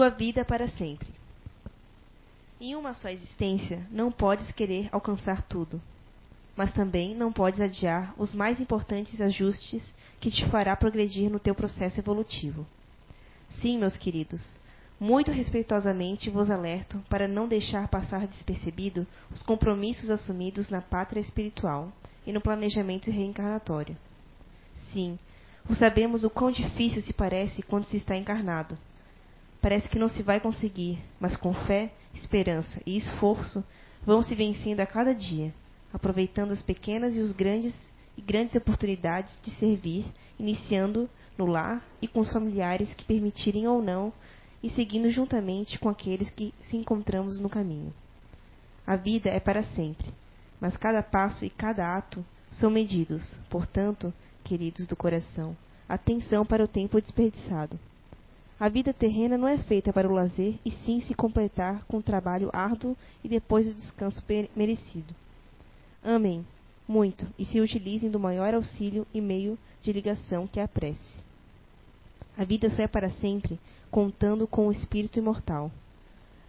tua vida para sempre. Em uma só existência, não podes querer alcançar tudo, mas também não podes adiar os mais importantes ajustes que te fará progredir no teu processo evolutivo. Sim, meus queridos, muito respeitosamente vos alerto para não deixar passar despercebido os compromissos assumidos na pátria espiritual e no planejamento reencarnatório. Sim, o sabemos o quão difícil se parece quando se está encarnado. Parece que não se vai conseguir, mas com fé, esperança e esforço vão se vencendo a cada dia, aproveitando as pequenas e os grandes e grandes oportunidades de servir, iniciando no lar e com os familiares que permitirem ou não, e seguindo juntamente com aqueles que se encontramos no caminho. A vida é para sempre, mas cada passo e cada ato são medidos, portanto, queridos do coração, atenção para o tempo desperdiçado. A vida terrena não é feita para o lazer e sim se completar com o trabalho árduo e depois o descanso merecido. Amém muito e se utilizem do maior auxílio e meio de ligação que é a prece. A vida só é para sempre contando com o espírito imortal.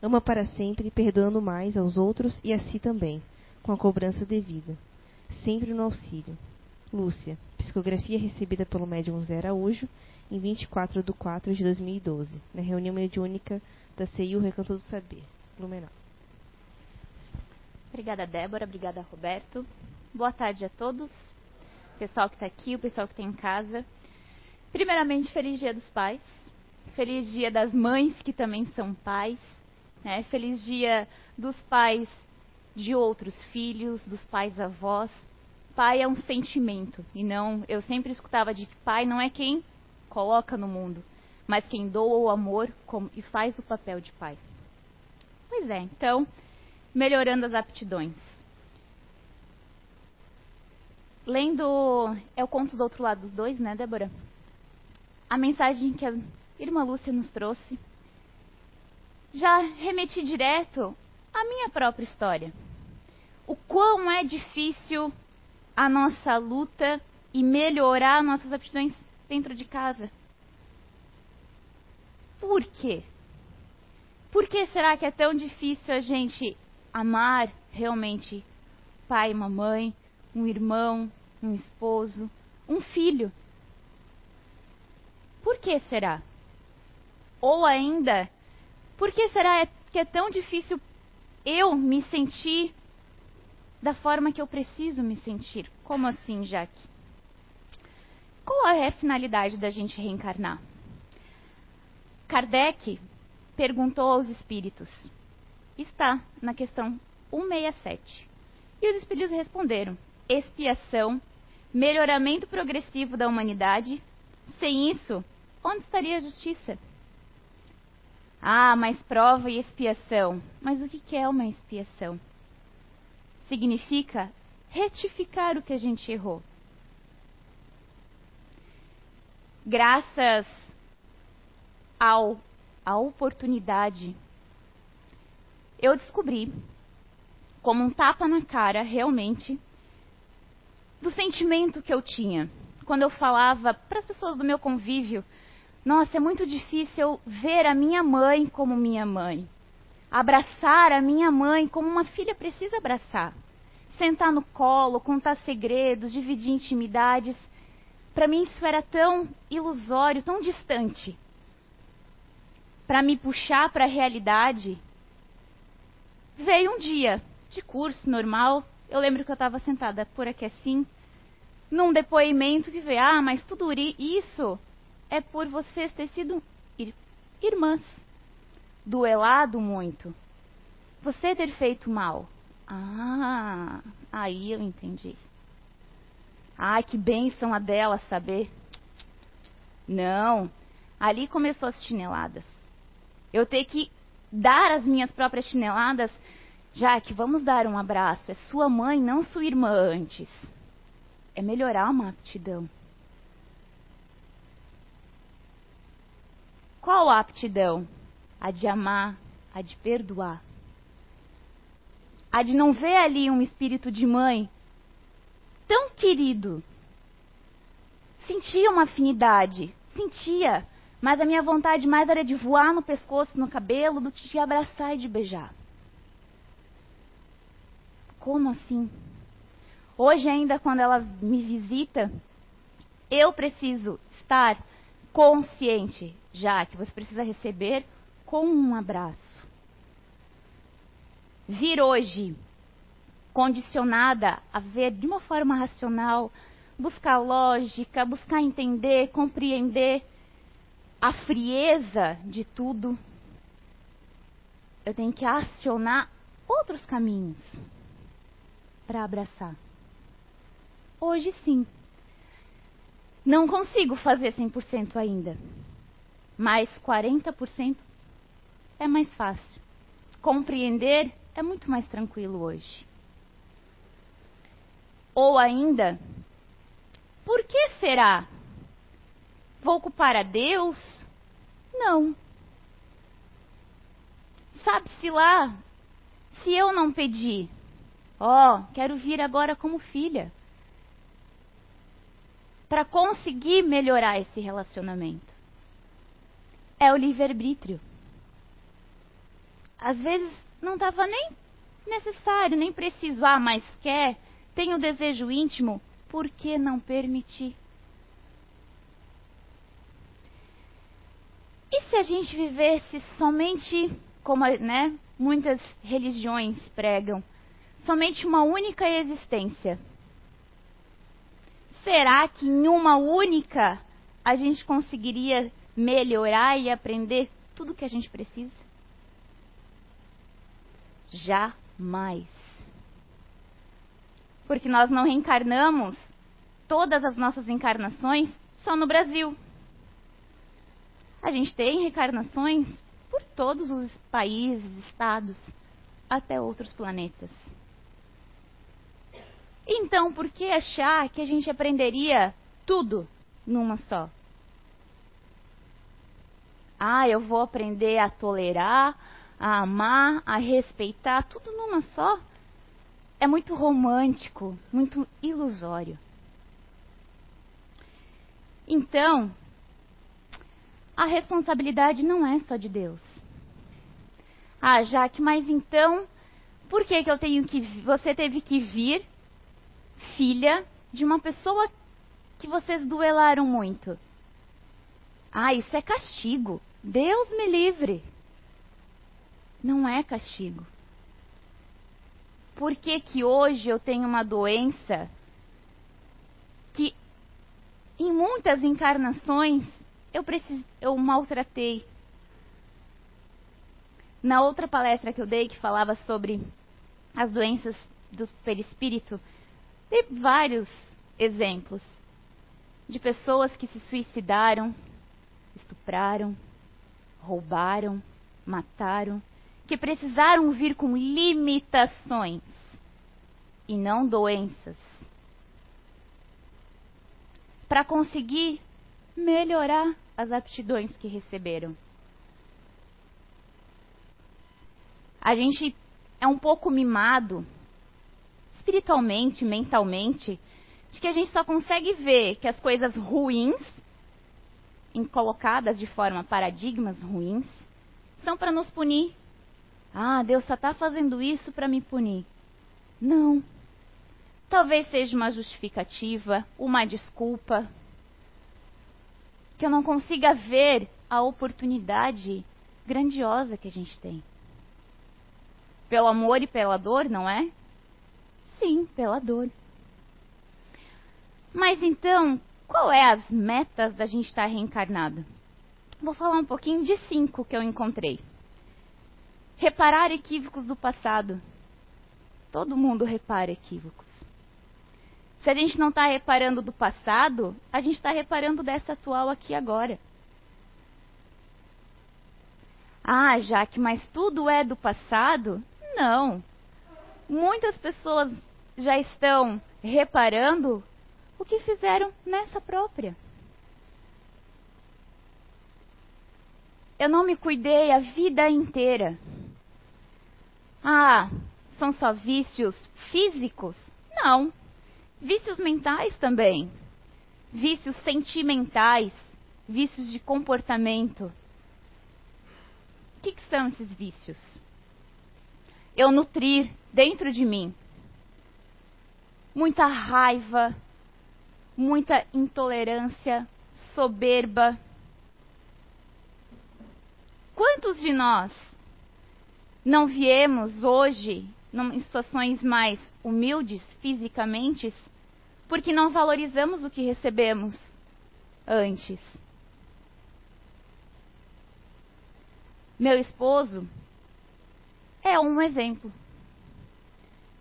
Ama para sempre, perdoando mais aos outros e a si também, com a cobrança devida, sempre no auxílio. Lúcia, psicografia recebida pelo médium Zé Araújo em 24 de 4 de 2012, na reunião mediúnica da CIU Recanto do Saber, Blumenau. Obrigada, Débora. Obrigada, Roberto. Boa tarde a todos, pessoal que está aqui, o pessoal que está em casa. Primeiramente, feliz Dia dos Pais. Feliz Dia das Mães, que também são pais. Né? Feliz Dia dos pais de outros filhos, dos pais avós. Pai é um sentimento e não. Eu sempre escutava de que pai não é quem coloca no mundo, mas quem doa o amor como, e faz o papel de pai. Pois é, então, melhorando as aptidões. Lendo. É o conto do outro lado dos dois, né, Débora? A mensagem que a irmã Lúcia nos trouxe. Já remeti direto à minha própria história. O quão é difícil a nossa luta e melhorar nossas aptidões dentro de casa. Por quê? Por que será que é tão difícil a gente amar realmente pai, mamãe, um irmão, um esposo, um filho. Por que será? Ou ainda, por que será que é tão difícil eu me sentir da forma que eu preciso me sentir? Como assim, Jaque? Qual é a finalidade da gente reencarnar? Kardec perguntou aos espíritos. Está na questão 167. E os espíritos responderam: expiação, melhoramento progressivo da humanidade. Sem isso, onde estaria a justiça? Ah, mas prova e expiação. Mas o que é uma expiação? Significa retificar o que a gente errou. Graças ao, à oportunidade, eu descobri como um tapa na cara, realmente, do sentimento que eu tinha. Quando eu falava para as pessoas do meu convívio, nossa, é muito difícil ver a minha mãe como minha mãe. Abraçar a minha mãe como uma filha precisa abraçar. Sentar no colo, contar segredos, dividir intimidades. Para mim isso era tão ilusório, tão distante. Para me puxar para a realidade, veio um dia de curso normal. Eu lembro que eu estava sentada por aqui assim, num depoimento que veio, ah, mas tudo isso é por vocês ter sido ir irmãs, duelado muito, você ter feito mal. Ah, aí eu entendi. Ai, que bênção a dela saber. Não, ali começou as chineladas. Eu ter que dar as minhas próprias chineladas Jaque, vamos dar um abraço. É sua mãe, não sua irmã antes. É melhorar uma aptidão. Qual a aptidão? A de amar, a de perdoar. A de não ver ali um espírito de mãe tão querido. Sentia uma afinidade, sentia, Mas a minha vontade mais era de voar no pescoço, no cabelo, do que de abraçar e de beijar. Como assim? Hoje, ainda, quando ela me visita, eu preciso estar consciente já que você precisa receber com um abraço. Vir hoje condicionada a ver de uma forma racional, buscar lógica, buscar entender, compreender a frieza de tudo, eu tenho que acionar outros caminhos para abraçar. Hoje sim. Não consigo fazer 100% ainda. Mas 40% é mais fácil. Compreender é muito mais tranquilo hoje. Ou ainda, por que será? Vou culpar a Deus? Não. Sabe-se lá, se eu não pedir, ó, oh, quero vir agora como filha, para conseguir melhorar esse relacionamento. É o livre-arbítrio. Às vezes não estava nem necessário, nem preciso, ah, mas quer, tem o desejo íntimo, por que não permitir? E se a gente vivesse somente, como né, muitas religiões pregam, somente uma única existência? Será que em uma única a gente conseguiria melhorar e aprender tudo o que a gente precisa? Jamais. Porque nós não reencarnamos todas as nossas encarnações só no Brasil. A gente tem reencarnações por todos os países, estados, até outros planetas. Então, por que achar que a gente aprenderia tudo numa só? Ah, eu vou aprender a tolerar, a amar, a respeitar, tudo numa só. É muito romântico, muito ilusório. Então, a responsabilidade não é só de Deus. Ah, Jaque, mas então, por que, que eu tenho que você teve que vir, filha de uma pessoa que vocês duelaram muito? Ah, isso é castigo. Deus me livre não é castigo. Por que, que hoje eu tenho uma doença que em muitas encarnações eu, precis, eu maltratei? Na outra palestra que eu dei, que falava sobre as doenças do perispírito, dei vários exemplos de pessoas que se suicidaram, estupraram, roubaram, mataram, que precisaram vir com limitações e não doenças para conseguir melhorar as aptidões que receberam. A gente é um pouco mimado espiritualmente, mentalmente, de que a gente só consegue ver que as coisas ruins, colocadas de forma paradigmas ruins, são para nos punir ah, Deus só está fazendo isso para me punir. Não. Talvez seja uma justificativa, uma desculpa. Que eu não consiga ver a oportunidade grandiosa que a gente tem. Pelo amor e pela dor, não é? Sim, pela dor. Mas então, qual é as metas da gente estar reencarnado? Vou falar um pouquinho de cinco que eu encontrei. Reparar equívocos do passado. Todo mundo repara equívocos. Se a gente não está reparando do passado, a gente está reparando dessa atual aqui agora. Ah, Jaque, mas tudo é do passado? Não. Muitas pessoas já estão reparando o que fizeram nessa própria. Eu não me cuidei a vida inteira. Ah, são só vícios físicos? Não. Vícios mentais também. Vícios sentimentais, vícios de comportamento. O que, que são esses vícios? Eu nutrir dentro de mim muita raiva, muita intolerância, soberba. Quantos de nós não viemos hoje em situações mais humildes fisicamente porque não valorizamos o que recebemos antes? Meu esposo é um exemplo.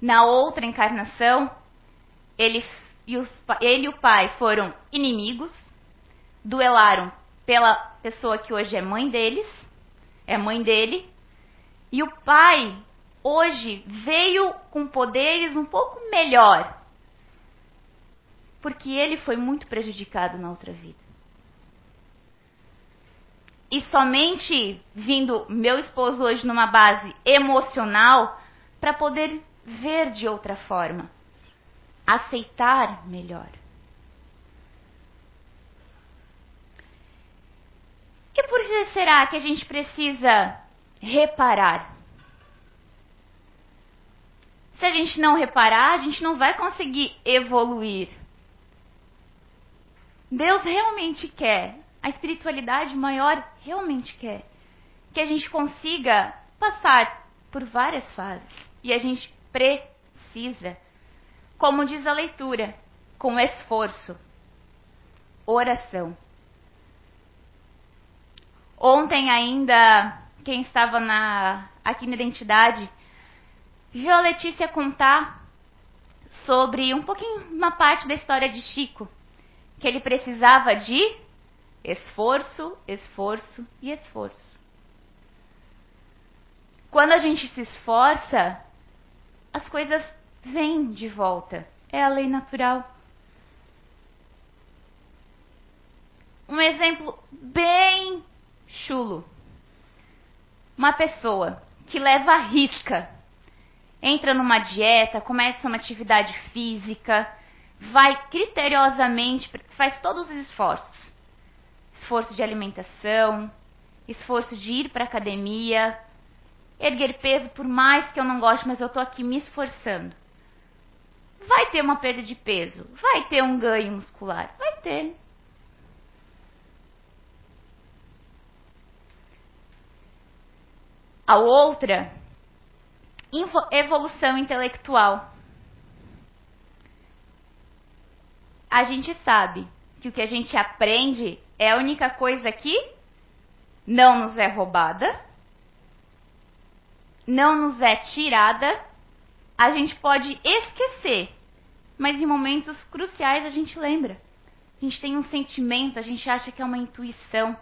Na outra encarnação, ele e, os, ele e o pai foram inimigos, duelaram pela pessoa que hoje é mãe deles, é mãe dele, e o pai hoje veio com poderes um pouco melhor, porque ele foi muito prejudicado na outra vida. E somente vindo meu esposo hoje numa base emocional para poder ver de outra forma, aceitar melhor. E por que será que a gente precisa reparar? Se a gente não reparar, a gente não vai conseguir evoluir. Deus realmente quer, a espiritualidade maior realmente quer que a gente consiga passar por várias fases. E a gente precisa, como diz a leitura, com esforço, oração. Ontem ainda, quem estava na, aqui na identidade, viu a Letícia contar sobre um pouquinho, uma parte da história de Chico, que ele precisava de esforço, esforço e esforço. Quando a gente se esforça, as coisas vêm de volta. É a lei natural. Um exemplo bem chulo. Uma pessoa que leva risca, entra numa dieta, começa uma atividade física, vai criteriosamente, faz todos os esforços. Esforço de alimentação, esforço de ir para academia, erguer peso por mais que eu não goste, mas eu estou aqui me esforçando. Vai ter uma perda de peso, vai ter um ganho muscular, vai ter. A outra, evolução intelectual. A gente sabe que o que a gente aprende é a única coisa que não nos é roubada, não nos é tirada, a gente pode esquecer, mas em momentos cruciais a gente lembra. A gente tem um sentimento, a gente acha que é uma intuição.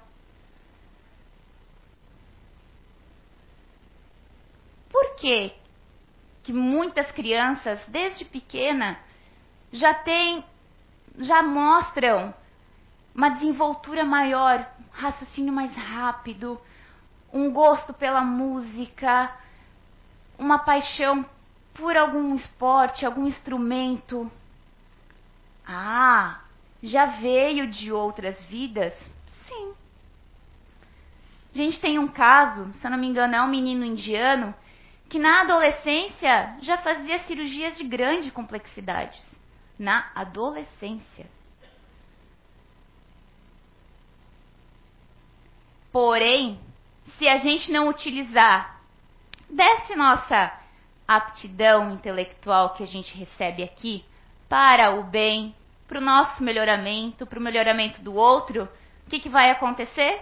Por que que muitas crianças, desde pequena, já têm, já mostram uma desenvoltura maior, raciocínio mais rápido, um gosto pela música, uma paixão por algum esporte, algum instrumento. Ah, já veio de outras vidas? Sim. A gente tem um caso, se eu não me engano, é um menino indiano que na adolescência já fazia cirurgias de grande complexidade. Na adolescência. Porém, se a gente não utilizar desse nossa aptidão intelectual que a gente recebe aqui para o bem, para o nosso melhoramento, para o melhoramento do outro, o que, que vai acontecer?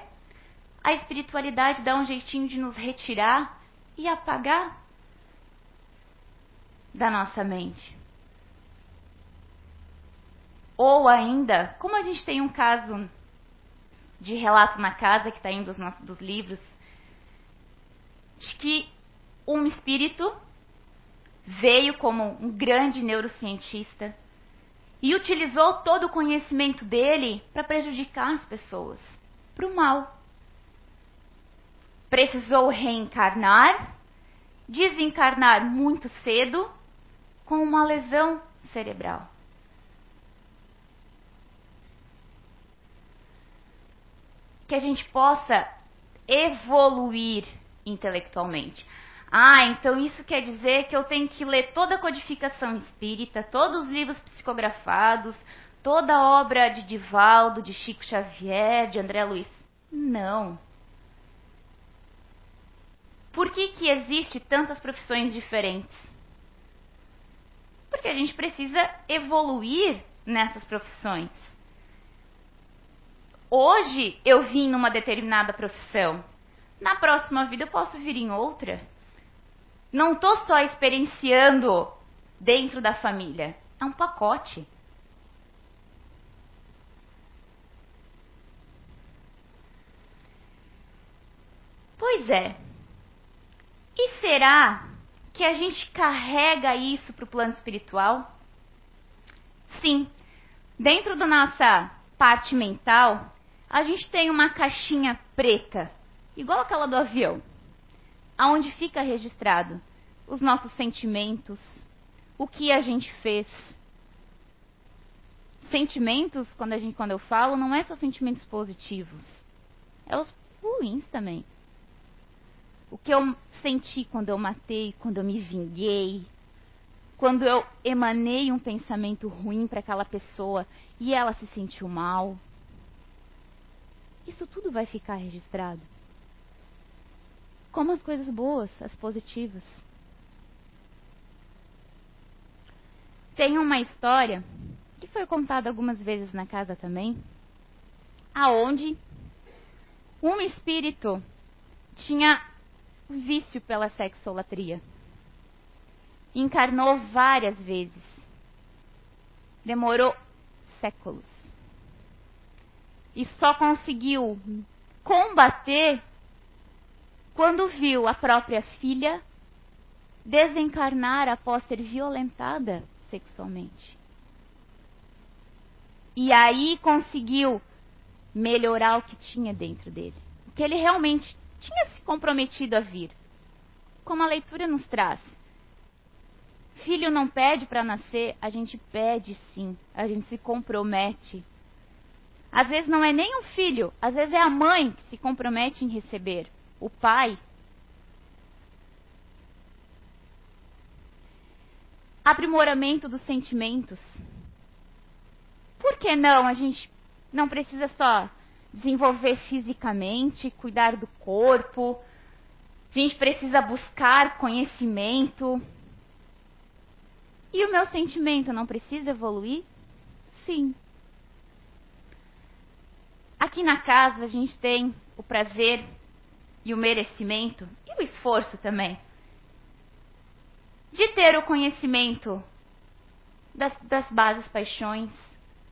A espiritualidade dá um jeitinho de nos retirar e apagar da nossa mente. Ou ainda, como a gente tem um caso de relato na casa que está em um dos nossos dos livros, de que um espírito veio como um grande neurocientista e utilizou todo o conhecimento dele para prejudicar as pessoas, para o mal. Precisou reencarnar, desencarnar muito cedo, com uma lesão cerebral. que a gente possa evoluir intelectualmente. Ah, então isso quer dizer que eu tenho que ler toda a codificação espírita, todos os livros psicografados, toda a obra de Divaldo, de Chico Xavier, de André Luiz. Não. Por que, que existe tantas profissões diferentes? Porque a gente precisa evoluir nessas profissões. Hoje eu vim numa determinada profissão. Na próxima vida eu posso vir em outra. Não estou só experienciando dentro da família. É um pacote. Pois é. E será que a gente carrega isso para o plano espiritual? Sim. Dentro da nossa parte mental, a gente tem uma caixinha preta, igual aquela do avião, aonde fica registrado os nossos sentimentos, o que a gente fez. Sentimentos, quando, a gente, quando eu falo, não é só sentimentos positivos, é os ruins também. O que eu senti quando eu matei, quando eu me vinguei, quando eu emanei um pensamento ruim para aquela pessoa e ela se sentiu mal. Isso tudo vai ficar registrado. Como as coisas boas, as positivas. Tem uma história que foi contada algumas vezes na casa também, aonde um espírito tinha vício pela sexolatria. Encarnou várias vezes. Demorou séculos. E só conseguiu combater quando viu a própria filha desencarnar após ser violentada sexualmente. E aí conseguiu melhorar o que tinha dentro dele. O que ele realmente tinha se comprometido a vir. Como a leitura nos traz. Filho não pede para nascer, a gente pede sim, a gente se compromete. Às vezes não é nem um filho, às vezes é a mãe que se compromete em receber, o pai. Aprimoramento dos sentimentos. Por que não? A gente não precisa só desenvolver fisicamente, cuidar do corpo. A gente precisa buscar conhecimento. E o meu sentimento não precisa evoluir? Sim. Aqui na casa a gente tem o prazer e o merecimento e o esforço também de ter o conhecimento das, das bases paixões,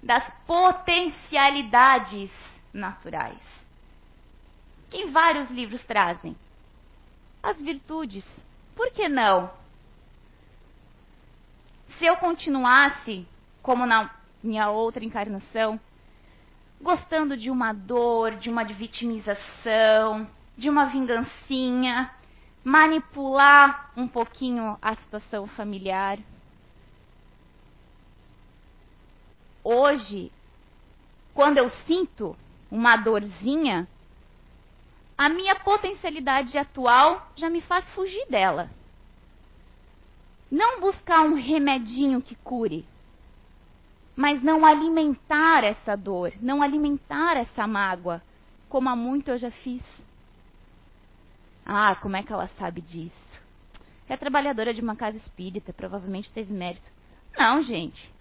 das potencialidades naturais. Que vários livros trazem. As virtudes. Por que não? Se eu continuasse, como na minha outra encarnação, gostando de uma dor, de uma vitimização, de uma vingancinha, manipular um pouquinho a situação familiar. Hoje, quando eu sinto uma dorzinha, a minha potencialidade atual já me faz fugir dela. Não buscar um remedinho que cure, mas não alimentar essa dor, não alimentar essa mágoa, como há muito eu já fiz. Ah, como é que ela sabe disso? É trabalhadora de uma casa espírita, provavelmente teve mérito. Não, gente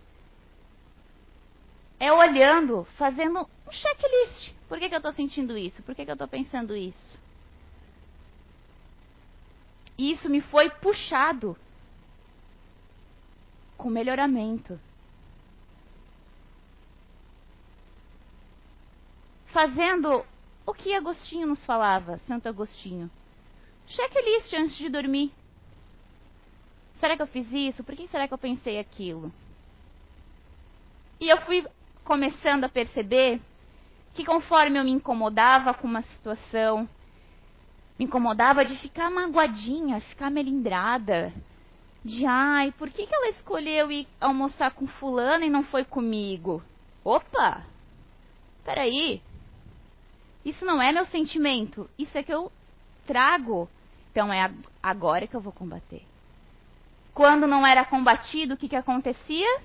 é olhando, fazendo um checklist. Por que, que eu estou sentindo isso? Por que, que eu estou pensando isso? E isso me foi puxado com melhoramento. Fazendo o que Agostinho nos falava, Santo Agostinho. Checklist antes de dormir. Será que eu fiz isso? Por que será que eu pensei aquilo? E eu fui começando a perceber que conforme eu me incomodava com uma situação, me incomodava de ficar magoadinha, ficar melindrada, de ai, por que, que ela escolheu ir almoçar com fulano e não foi comigo? Opa! Peraí. Isso não é meu sentimento, isso é que eu trago. Então é agora que eu vou combater. Quando não era combatido, o que, que acontecia?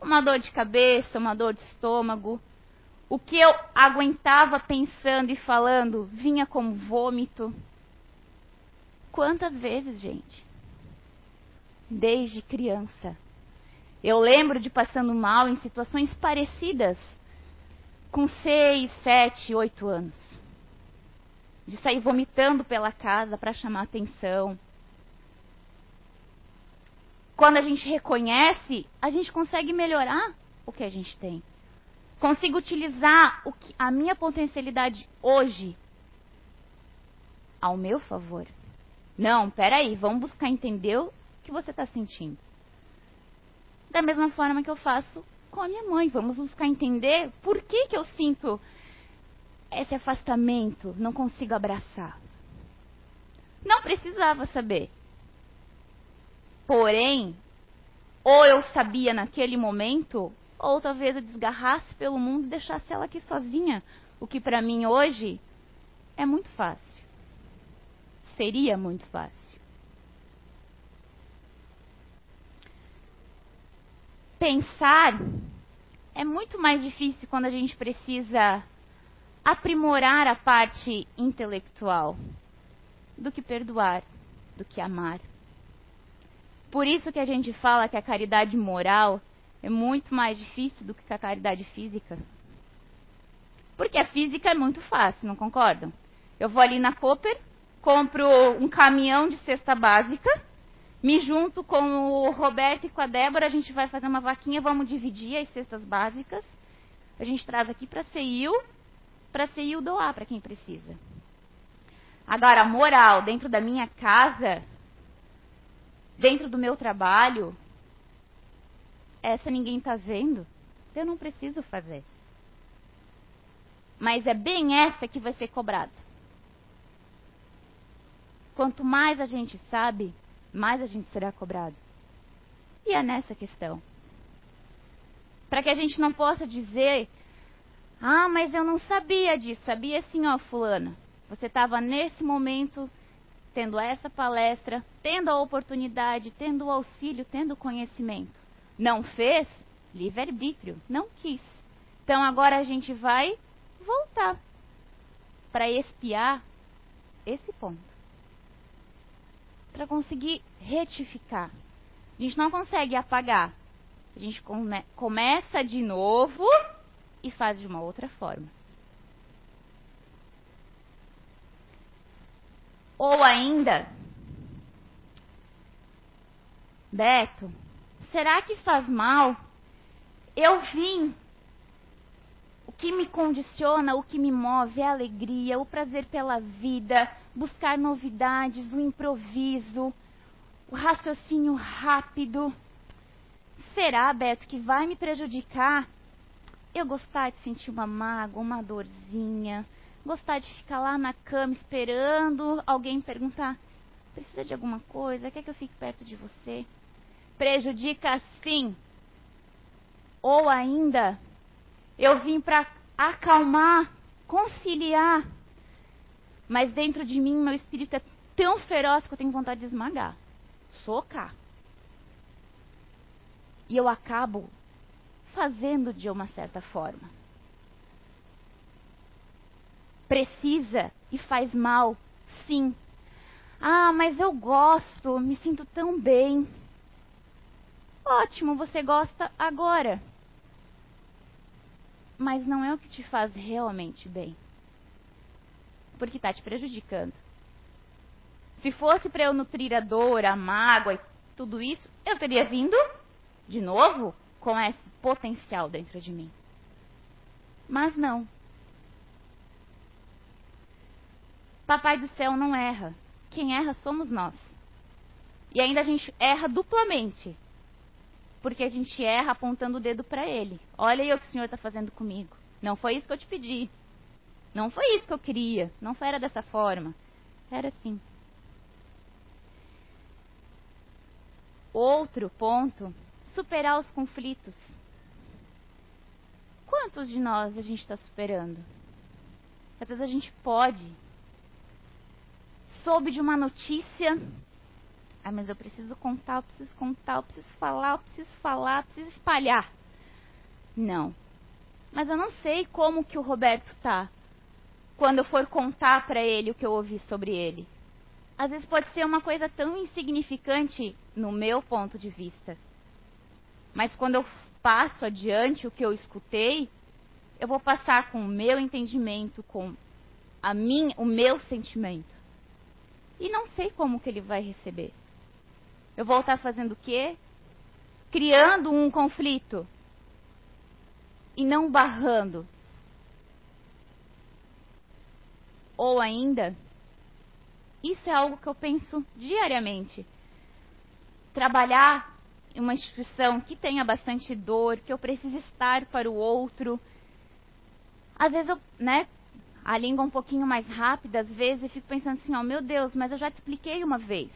Uma dor de cabeça, uma dor de estômago. O que eu aguentava pensando e falando vinha como vômito. Quantas vezes, gente? Desde criança. Eu lembro de passando mal em situações parecidas com seis, sete, oito anos. De sair vomitando pela casa para chamar atenção. Quando a gente reconhece, a gente consegue melhorar o que a gente tem. Consigo utilizar o que, a minha potencialidade hoje ao meu favor. Não, peraí, vamos buscar entender o que você está sentindo. Da mesma forma que eu faço com a minha mãe. Vamos buscar entender por que, que eu sinto esse afastamento, não consigo abraçar. Não precisava saber. Porém, ou eu sabia naquele momento, ou talvez eu desgarrasse pelo mundo e deixasse ela aqui sozinha. O que para mim hoje é muito fácil. Seria muito fácil. pensar é muito mais difícil quando a gente precisa aprimorar a parte intelectual do que perdoar, do que amar. Por isso que a gente fala que a caridade moral é muito mais difícil do que a caridade física. Porque a física é muito fácil, não concordam? Eu vou ali na Cooper, compro um caminhão de cesta básica me junto com o Roberto e com a Débora, a gente vai fazer uma vaquinha, vamos dividir as cestas básicas. A gente traz aqui para CEIU, para CEIU doar para quem precisa. Agora, moral, dentro da minha casa, dentro do meu trabalho, essa ninguém está vendo. Eu não preciso fazer. Mas é bem essa que vai ser cobrada. Quanto mais a gente sabe, mais a gente será cobrado. E é nessa questão. Para que a gente não possa dizer, ah, mas eu não sabia disso. Sabia sim, ó, fulana. Você estava nesse momento tendo essa palestra, tendo a oportunidade, tendo o auxílio, tendo o conhecimento. Não fez? Livre-arbítrio. Não quis. Então agora a gente vai voltar para espiar esse ponto para conseguir retificar. A gente não consegue apagar. A gente come começa de novo e faz de uma outra forma. Ou ainda, Beto, será que faz mal? Eu vim. O que me condiciona, o que me move é a alegria, o prazer pela vida, buscar novidades, o improviso, o raciocínio rápido. Será, Beto, que vai me prejudicar eu gostar de sentir uma mágoa, uma dorzinha, gostar de ficar lá na cama esperando alguém perguntar: precisa de alguma coisa? Quer que eu fique perto de você? Prejudica sim. Ou ainda, eu vim para acalmar, conciliar mas dentro de mim, meu espírito é tão feroz que eu tenho vontade de esmagar, socar. E eu acabo fazendo de uma certa forma. Precisa e faz mal, sim. Ah, mas eu gosto, me sinto tão bem. Ótimo, você gosta agora. Mas não é o que te faz realmente bem porque está te prejudicando. Se fosse para eu nutrir a dor, a mágoa e tudo isso, eu teria vindo de novo com esse potencial dentro de mim. Mas não. Papai do céu não erra. Quem erra somos nós. E ainda a gente erra duplamente. Porque a gente erra apontando o dedo para ele. Olha aí o que o Senhor está fazendo comigo. Não foi isso que eu te pedi. Não foi isso que eu queria. Não foi, era dessa forma. Era assim. Outro ponto: superar os conflitos. Quantos de nós a gente está superando? Às vezes a gente pode. Soube de uma notícia. Ah, mas eu preciso contar, eu preciso contar, eu preciso falar, eu preciso falar, eu preciso espalhar. Não. Mas eu não sei como que o Roberto tá quando eu for contar para ele o que eu ouvi sobre ele. Às vezes pode ser uma coisa tão insignificante no meu ponto de vista. Mas quando eu passo adiante o que eu escutei, eu vou passar com o meu entendimento, com a minha, o meu sentimento. E não sei como que ele vai receber. Eu vou estar fazendo o quê? Criando um conflito e não barrando. Ou ainda, isso é algo que eu penso diariamente. Trabalhar em uma instituição que tenha bastante dor, que eu preciso estar para o outro. Às vezes eu, né, a língua um pouquinho mais rápida, às vezes eu fico pensando assim, ó, meu Deus, mas eu já te expliquei uma vez.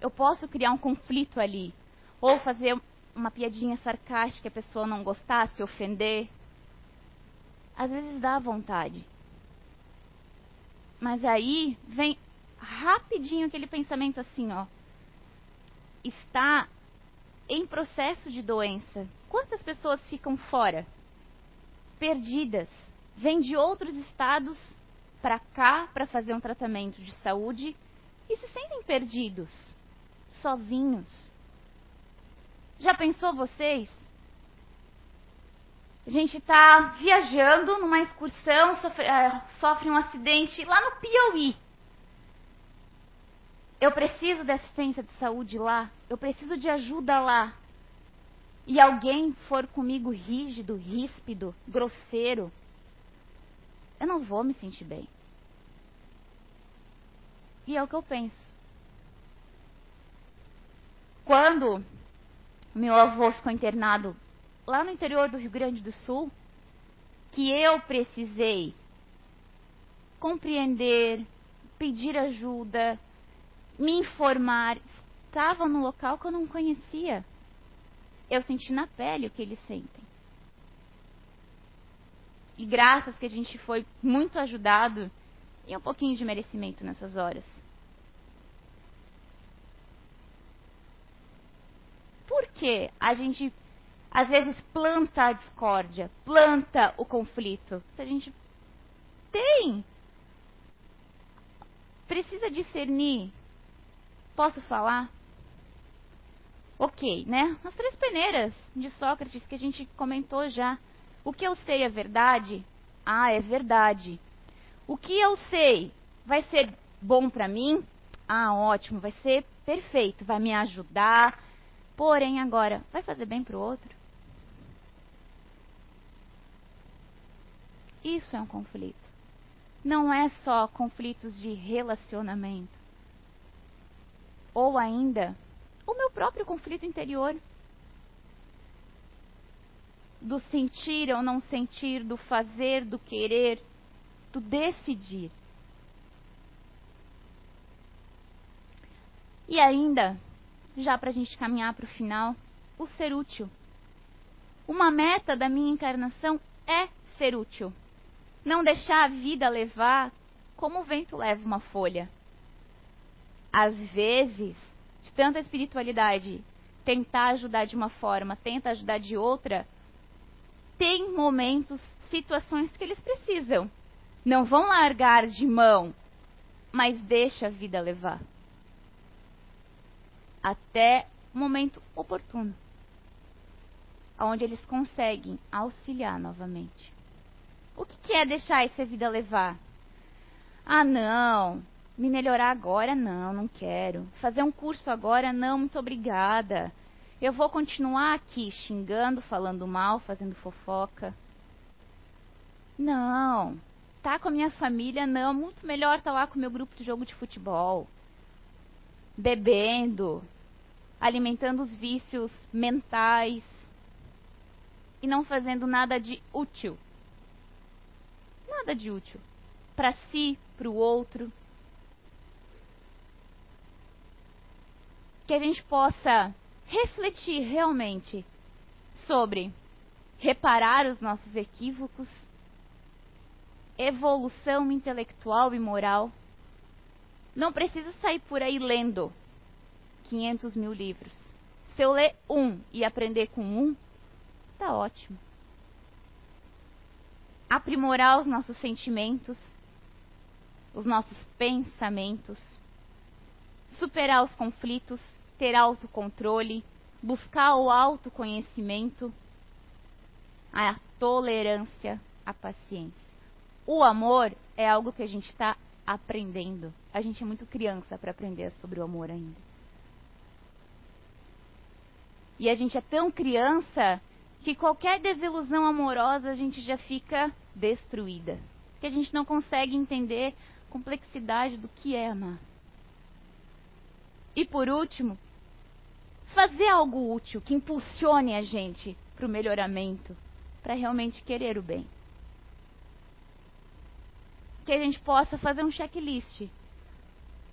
Eu posso criar um conflito ali. Ou fazer uma piadinha sarcástica, a pessoa não gostar, se ofender. Às vezes dá vontade. Mas aí vem rapidinho aquele pensamento assim, ó. Está em processo de doença. Quantas pessoas ficam fora? Perdidas. Vêm de outros estados para cá para fazer um tratamento de saúde e se sentem perdidos, sozinhos. Já pensou vocês? A gente está viajando numa excursão, sofre, uh, sofre um acidente lá no Piauí. Eu preciso de assistência de saúde lá. Eu preciso de ajuda lá. E alguém for comigo rígido, ríspido, grosseiro, eu não vou me sentir bem. E é o que eu penso. Quando meu avô ficou internado lá no interior do Rio Grande do Sul, que eu precisei compreender, pedir ajuda, me informar, estava no local que eu não conhecia. Eu senti na pele o que eles sentem. E graças que a gente foi muito ajudado e um pouquinho de merecimento nessas horas. que a gente às vezes planta a discórdia, planta o conflito? Se a gente tem, precisa discernir. Posso falar? Ok, né? As três peneiras de Sócrates que a gente comentou já. O que eu sei é verdade? Ah, é verdade. O que eu sei vai ser bom para mim? Ah, ótimo, vai ser perfeito, vai me ajudar, Porém, agora, vai fazer bem para o outro? Isso é um conflito. Não é só conflitos de relacionamento. Ou ainda, o meu próprio conflito interior. Do sentir ou não sentir, do fazer, do querer, do decidir. E ainda, já para a gente caminhar para o final, o ser útil. Uma meta da minha encarnação é ser útil. Não deixar a vida levar como o vento leva uma folha. Às vezes, de tanta espiritualidade, tentar ajudar de uma forma, tenta ajudar de outra, tem momentos, situações que eles precisam. Não vão largar de mão, mas deixa a vida levar até o momento oportuno, onde eles conseguem auxiliar novamente. O que, que é deixar essa vida levar? Ah, não, me melhorar agora não, não quero. Fazer um curso agora não, muito obrigada. Eu vou continuar aqui xingando, falando mal, fazendo fofoca. Não, tá com a minha família não, muito melhor tá lá com o meu grupo de jogo de futebol bebendo, alimentando os vícios mentais e não fazendo nada de útil. Nada de útil. Para si, para o outro. Que a gente possa refletir realmente sobre reparar os nossos equívocos, evolução intelectual e moral. Não preciso sair por aí lendo 500 mil livros. Se eu ler um e aprender com um, tá ótimo. Aprimorar os nossos sentimentos, os nossos pensamentos, superar os conflitos, ter autocontrole, buscar o autoconhecimento, a tolerância, a paciência. O amor é algo que a gente está aprendendo. A gente é muito criança para aprender sobre o amor ainda. E a gente é tão criança que qualquer desilusão amorosa a gente já fica destruída. Que a gente não consegue entender a complexidade do que é amar. E por último, fazer algo útil que impulsione a gente para o melhoramento, para realmente querer o bem. Que a gente possa fazer um checklist.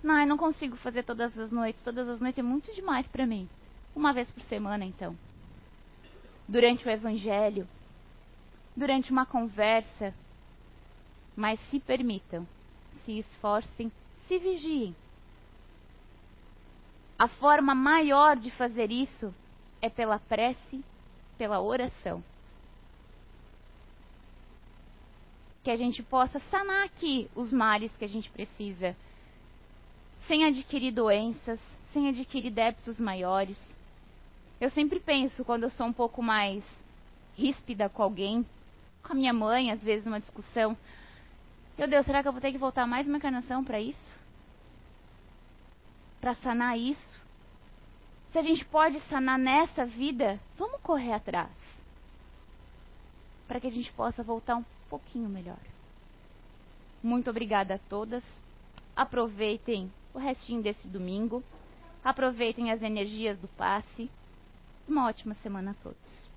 Não, eu não consigo fazer todas as noites. Todas as noites é muito demais para mim. Uma vez por semana, então. Durante o evangelho, durante uma conversa. Mas se permitam, se esforcem, se vigiem. A forma maior de fazer isso é pela prece, pela oração. Que a gente possa sanar aqui os males que a gente precisa, sem adquirir doenças, sem adquirir débitos maiores. Eu sempre penso, quando eu sou um pouco mais ríspida com alguém, com a minha mãe, às vezes numa discussão, meu Deus, será que eu vou ter que voltar mais uma encarnação para isso? Para sanar isso? Se a gente pode sanar nessa vida, vamos correr atrás. Para que a gente possa voltar um pouquinho melhor. Muito obrigada a todas. Aproveitem o restinho desse domingo. Aproveitem as energias do passe. Uma ótima semana a todos.